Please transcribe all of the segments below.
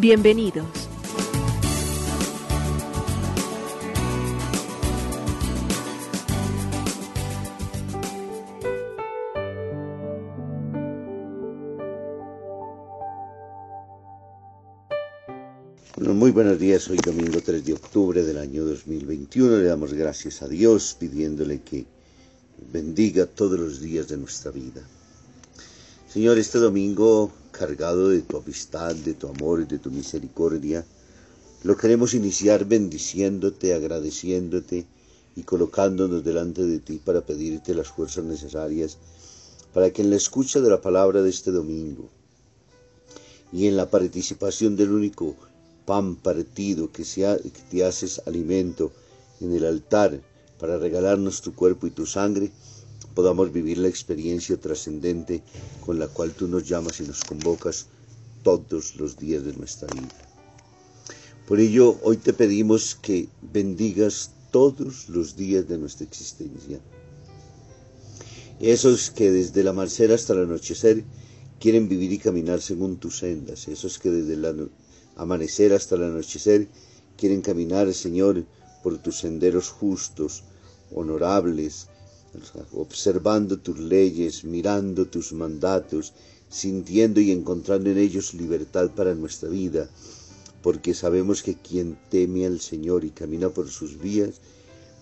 Bienvenidos. Muy buenos días, hoy domingo 3 de octubre del año 2021. Le damos gracias a Dios pidiéndole que bendiga todos los días de nuestra vida. Señor, este domingo cargado de tu amistad, de tu amor y de tu misericordia, lo queremos iniciar bendiciéndote, agradeciéndote y colocándonos delante de ti para pedirte las fuerzas necesarias para que en la escucha de la palabra de este domingo y en la participación del único pan partido que, sea, que te haces alimento en el altar para regalarnos tu cuerpo y tu sangre, podamos vivir la experiencia trascendente con la cual tú nos llamas y nos convocas todos los días de nuestra vida. Por ello, hoy te pedimos que bendigas todos los días de nuestra existencia. Esos que desde el amanecer hasta el anochecer quieren vivir y caminar según tus sendas, esos que desde el amanecer hasta el anochecer quieren caminar, Señor, por tus senderos justos, honorables, observando tus leyes, mirando tus mandatos, sintiendo y encontrando en ellos libertad para nuestra vida, porque sabemos que quien teme al Señor y camina por sus vías,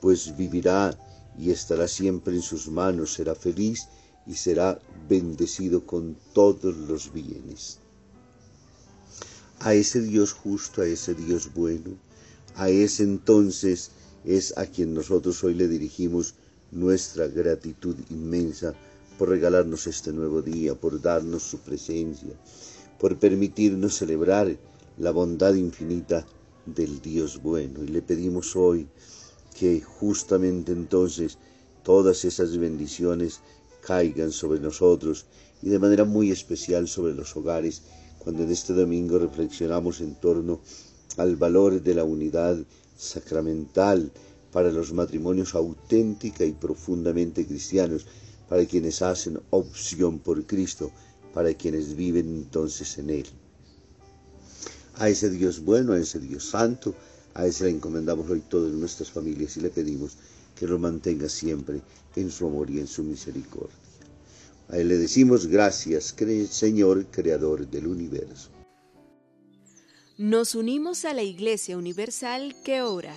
pues vivirá y estará siempre en sus manos, será feliz y será bendecido con todos los bienes. A ese Dios justo, a ese Dios bueno, a ese entonces es a quien nosotros hoy le dirigimos nuestra gratitud inmensa por regalarnos este nuevo día, por darnos su presencia, por permitirnos celebrar la bondad infinita del Dios bueno. Y le pedimos hoy que justamente entonces todas esas bendiciones caigan sobre nosotros y de manera muy especial sobre los hogares cuando en este domingo reflexionamos en torno al valor de la unidad sacramental para los matrimonios auténtica y profundamente cristianos, para quienes hacen opción por Cristo, para quienes viven entonces en Él. A ese Dios bueno, a ese Dios santo, a ese le encomendamos hoy todas nuestras familias y le pedimos que lo mantenga siempre en su amor y en su misericordia. A Él le decimos gracias, Señor, Creador del universo. Nos unimos a la Iglesia Universal que ora.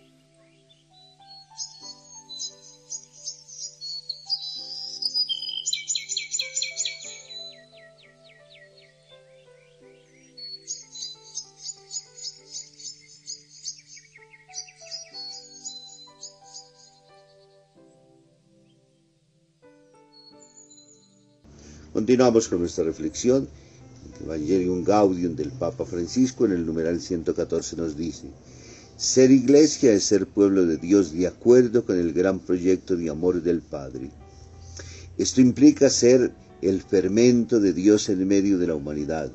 Continuamos con nuestra reflexión. El Evangelium Gaudium del Papa Francisco en el numeral 114 nos dice, ser iglesia es ser pueblo de Dios de acuerdo con el gran proyecto de amor del Padre. Esto implica ser el fermento de Dios en medio de la humanidad.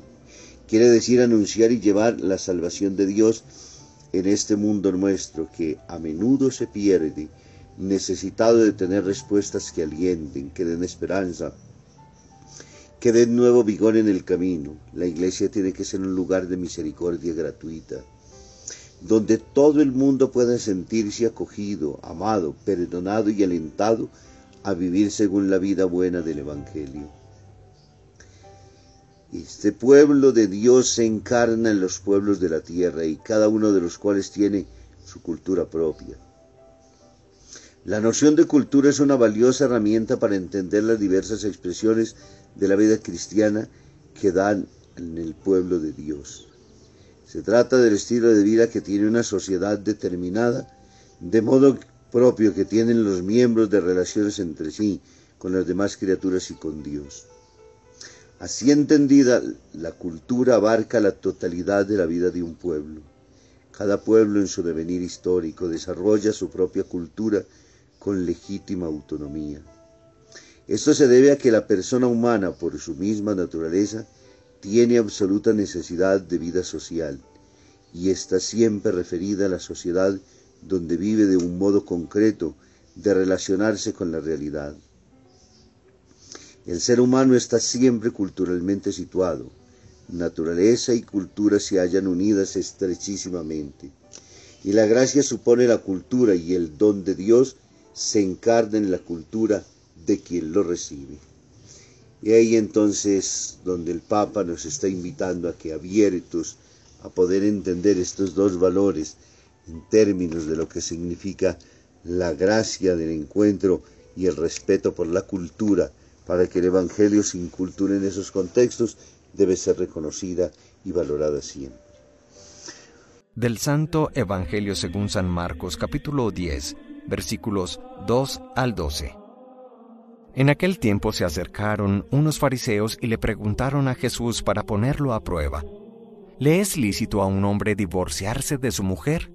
Quiere decir anunciar y llevar la salvación de Dios en este mundo nuestro que a menudo se pierde necesitado de tener respuestas que alienten, que den esperanza, que den nuevo vigor en el camino. La iglesia tiene que ser un lugar de misericordia gratuita, donde todo el mundo pueda sentirse acogido, amado, perdonado y alentado a vivir según la vida buena del Evangelio. Este pueblo de Dios se encarna en los pueblos de la tierra y cada uno de los cuales tiene su cultura propia. La noción de cultura es una valiosa herramienta para entender las diversas expresiones de la vida cristiana que dan en el pueblo de Dios. Se trata del estilo de vida que tiene una sociedad determinada, de modo propio que tienen los miembros de relaciones entre sí, con las demás criaturas y con Dios. Así entendida, la cultura abarca la totalidad de la vida de un pueblo. Cada pueblo en su devenir histórico desarrolla su propia cultura con legítima autonomía. Esto se debe a que la persona humana, por su misma naturaleza, tiene absoluta necesidad de vida social y está siempre referida a la sociedad donde vive de un modo concreto de relacionarse con la realidad. El ser humano está siempre culturalmente situado. Naturaleza y cultura se hallan unidas estrechísimamente. Y la gracia supone la cultura y el don de Dios se encarna en la cultura de quien lo recibe. Y ahí entonces donde el Papa nos está invitando a que abiertos a poder entender estos dos valores en términos de lo que significa la gracia del encuentro y el respeto por la cultura, para que el Evangelio se inculture en esos contextos, debe ser reconocida y valorada siempre. Del Santo Evangelio según San Marcos capítulo 10, versículos 2 al 12. En aquel tiempo se acercaron unos fariseos y le preguntaron a Jesús para ponerlo a prueba, ¿le es lícito a un hombre divorciarse de su mujer?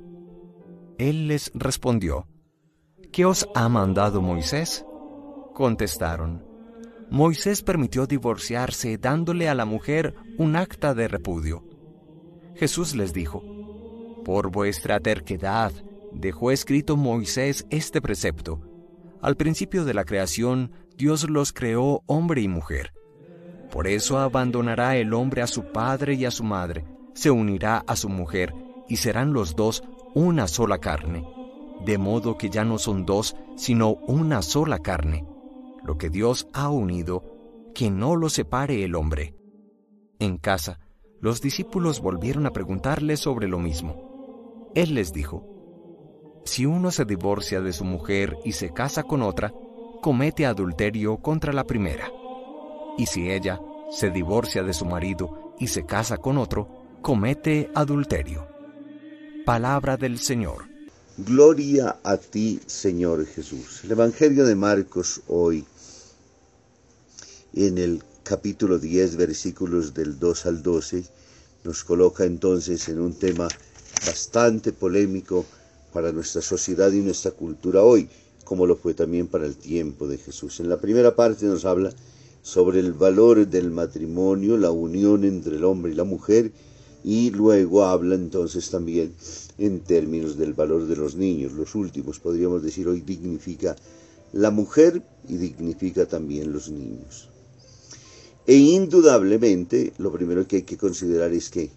Él les respondió, ¿qué os ha mandado Moisés? Contestaron, Moisés permitió divorciarse dándole a la mujer un acta de repudio. Jesús les dijo, Por vuestra terquedad dejó escrito Moisés este precepto. Al principio de la creación, Dios los creó hombre y mujer. Por eso abandonará el hombre a su padre y a su madre, se unirá a su mujer, y serán los dos una sola carne. De modo que ya no son dos, sino una sola carne. Lo que Dios ha unido, que no lo separe el hombre. En casa, los discípulos volvieron a preguntarle sobre lo mismo. Él les dijo, Si uno se divorcia de su mujer y se casa con otra, comete adulterio contra la primera. Y si ella se divorcia de su marido y se casa con otro, comete adulterio. Palabra del Señor. Gloria a ti, Señor Jesús. El Evangelio de Marcos hoy, en el capítulo 10, versículos del 2 al 12, nos coloca entonces en un tema bastante polémico para nuestra sociedad y nuestra cultura hoy, como lo fue también para el tiempo de Jesús. En la primera parte nos habla sobre el valor del matrimonio, la unión entre el hombre y la mujer, y luego habla entonces también en términos del valor de los niños. Los últimos, podríamos decir, hoy dignifica la mujer y dignifica también los niños. E indudablemente, lo primero que hay que considerar es que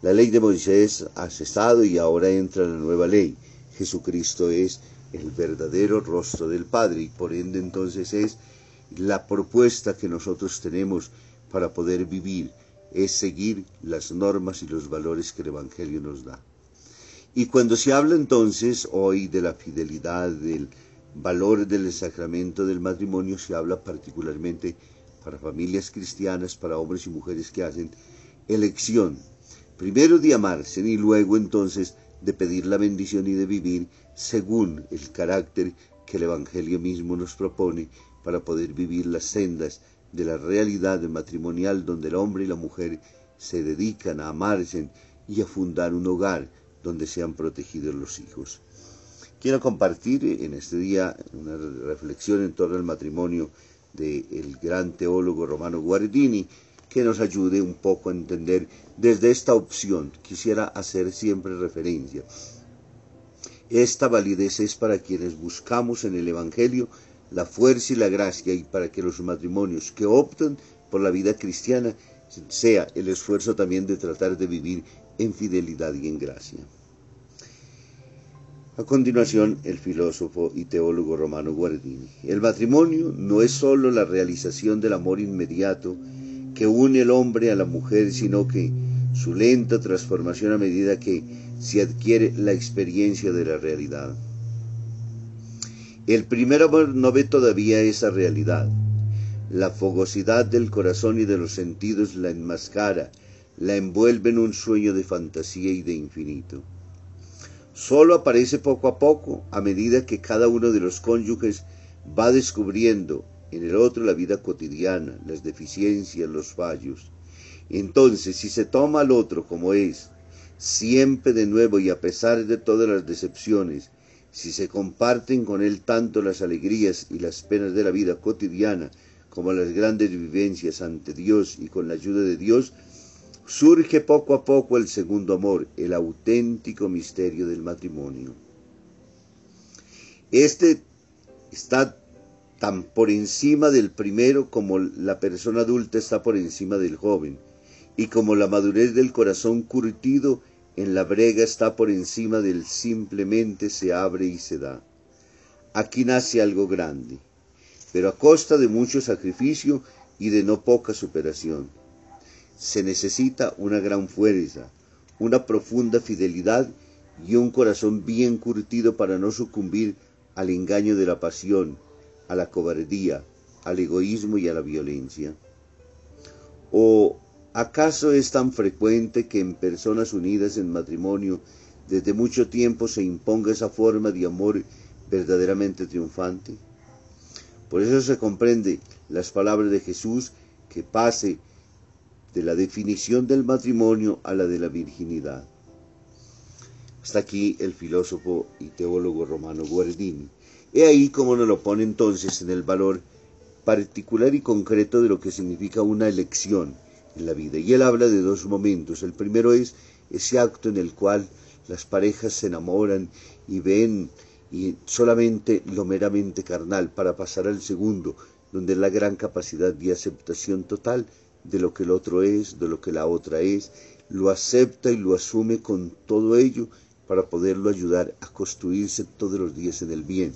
la ley de Moisés ha cesado y ahora entra la nueva ley. Jesucristo es el verdadero rostro del Padre y por ende entonces es la propuesta que nosotros tenemos para poder vivir, es seguir las normas y los valores que el Evangelio nos da. Y cuando se habla entonces hoy de la fidelidad, del valor del sacramento del matrimonio, se habla particularmente para familias cristianas, para hombres y mujeres que hacen elección, primero de amarse y luego entonces de pedir la bendición y de vivir según el carácter que el Evangelio mismo nos propone para poder vivir las sendas de la realidad matrimonial donde el hombre y la mujer se dedican a amarse y a fundar un hogar donde sean protegidos los hijos. Quiero compartir en este día una reflexión en torno al matrimonio del gran teólogo romano Guardini, que nos ayude un poco a entender desde esta opción. Quisiera hacer siempre referencia Esta validez es para quienes buscamos en el Evangelio la fuerza y la gracia y para que los matrimonios que optan por la vida cristiana sea el esfuerzo también de tratar de vivir en fidelidad y en gracia. A continuación, el filósofo y teólogo romano Guardini. El matrimonio no es sólo la realización del amor inmediato que une el hombre a la mujer, sino que su lenta transformación a medida que se adquiere la experiencia de la realidad. El primer amor no ve todavía esa realidad. La fogosidad del corazón y de los sentidos la enmascara, la envuelve en un sueño de fantasía y de infinito. Solo aparece poco a poco a medida que cada uno de los cónyuges va descubriendo en el otro la vida cotidiana, las deficiencias, los fallos. Entonces, si se toma al otro como es, siempre de nuevo y a pesar de todas las decepciones, si se comparten con él tanto las alegrías y las penas de la vida cotidiana como las grandes vivencias ante Dios y con la ayuda de Dios, surge poco a poco el segundo amor, el auténtico misterio del matrimonio. Este está tan por encima del primero como la persona adulta está por encima del joven, y como la madurez del corazón curtido en la brega está por encima del simplemente se abre y se da. Aquí nace algo grande, pero a costa de mucho sacrificio y de no poca superación. Se necesita una gran fuerza, una profunda fidelidad y un corazón bien curtido para no sucumbir al engaño de la pasión, a la cobardía, al egoísmo y a la violencia. ¿O ¿Acaso es tan frecuente que en personas unidas en matrimonio desde mucho tiempo se imponga esa forma de amor verdaderamente triunfante? Por eso se comprende las palabras de Jesús que pase de la definición del matrimonio a la de la virginidad. Hasta aquí el filósofo y teólogo romano Guardini. He ahí cómo nos lo pone entonces en el valor particular y concreto de lo que significa una elección la vida. Y él habla de dos momentos. El primero es ese acto en el cual las parejas se enamoran y ven y solamente lo meramente carnal para pasar al segundo, donde la gran capacidad de aceptación total de lo que el otro es, de lo que la otra es, lo acepta y lo asume con todo ello para poderlo ayudar a construirse todos los días en el bien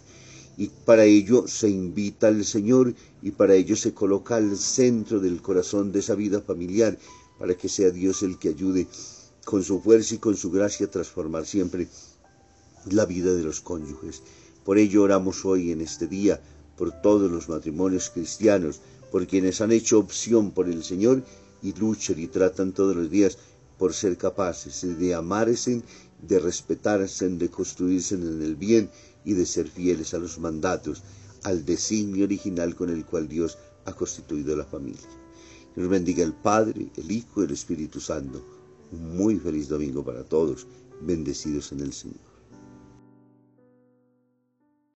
y para ello se invita al Señor y para ello se coloca al centro del corazón de esa vida familiar, para que sea Dios el que ayude con su fuerza y con su gracia a transformar siempre la vida de los cónyuges. Por ello oramos hoy en este día por todos los matrimonios cristianos, por quienes han hecho opción por el Señor y luchan y tratan todos los días por ser capaces de amarse, de respetarse, de construirse en el bien y de ser fieles a los mandatos, al designio original con el cual Dios ha constituido la familia. Nos bendiga el Padre, el Hijo y el Espíritu Santo. Un muy feliz domingo para todos, bendecidos en el Señor.